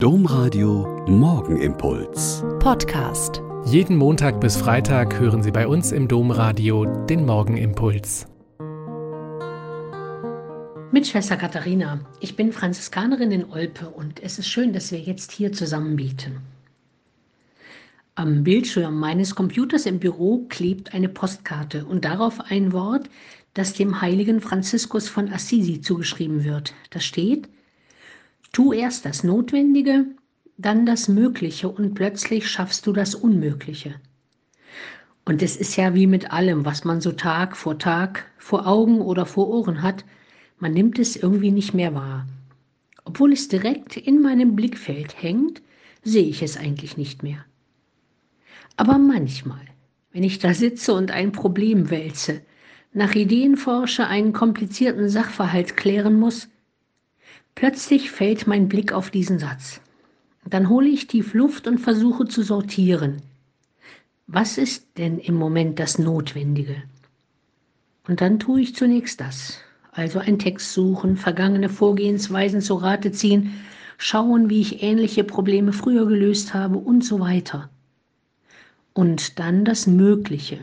Domradio Morgenimpuls. Podcast. Jeden Montag bis Freitag hören Sie bei uns im Domradio den Morgenimpuls. Mit Schwester Katharina. Ich bin Franziskanerin in Olpe und es ist schön, dass wir jetzt hier zusammen beten. Am Bildschirm meines Computers im Büro klebt eine Postkarte und darauf ein Wort, das dem heiligen Franziskus von Assisi zugeschrieben wird. Da steht, Tu erst das Notwendige, dann das Mögliche und plötzlich schaffst du das Unmögliche. Und es ist ja wie mit allem, was man so Tag vor Tag vor Augen oder vor Ohren hat, man nimmt es irgendwie nicht mehr wahr. Obwohl es direkt in meinem Blickfeld hängt, sehe ich es eigentlich nicht mehr. Aber manchmal, wenn ich da sitze und ein Problem wälze, nach Ideen forsche, einen komplizierten Sachverhalt klären muss, Plötzlich fällt mein Blick auf diesen Satz. Dann hole ich tief Luft und versuche zu sortieren. Was ist denn im Moment das Notwendige? Und dann tue ich zunächst das. Also einen Text suchen, vergangene Vorgehensweisen zu Rate ziehen, schauen, wie ich ähnliche Probleme früher gelöst habe und so weiter. Und dann das Mögliche.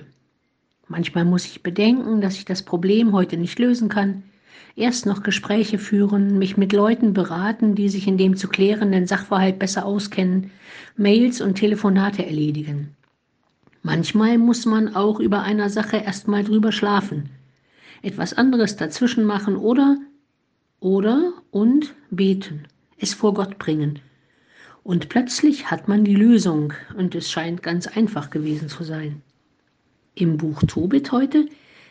Manchmal muss ich bedenken, dass ich das Problem heute nicht lösen kann erst noch Gespräche führen, mich mit Leuten beraten, die sich in dem zu klärenden Sachverhalt besser auskennen, Mails und Telefonate erledigen. Manchmal muss man auch über einer Sache erstmal drüber schlafen, etwas anderes dazwischen machen oder oder und beten, es vor Gott bringen. Und plötzlich hat man die Lösung und es scheint ganz einfach gewesen zu sein. Im Buch Tobit heute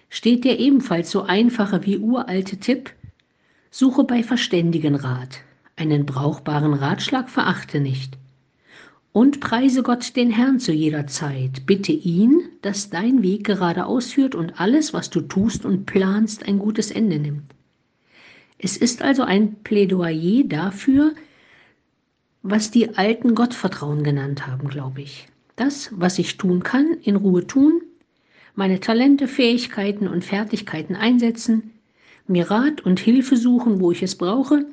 steht der ebenfalls so einfache wie uralte Tipp, suche bei Verständigen Rat, einen brauchbaren Ratschlag verachte nicht. Und preise Gott den Herrn zu jeder Zeit, bitte ihn, dass dein Weg geradeaus führt und alles, was du tust und planst, ein gutes Ende nimmt. Es ist also ein Plädoyer dafür, was die Alten Gottvertrauen genannt haben, glaube ich. Das, was ich tun kann, in Ruhe tun, meine Talente, Fähigkeiten und Fertigkeiten einsetzen, mir Rat und Hilfe suchen, wo ich es brauche,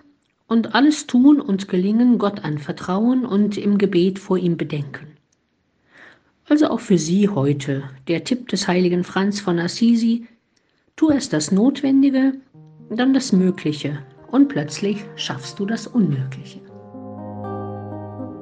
und alles tun und gelingen Gott anvertrauen und im Gebet vor ihm bedenken. Also auch für Sie heute der Tipp des heiligen Franz von Assisi, tu erst das Notwendige, dann das Mögliche, und plötzlich schaffst du das Unmögliche.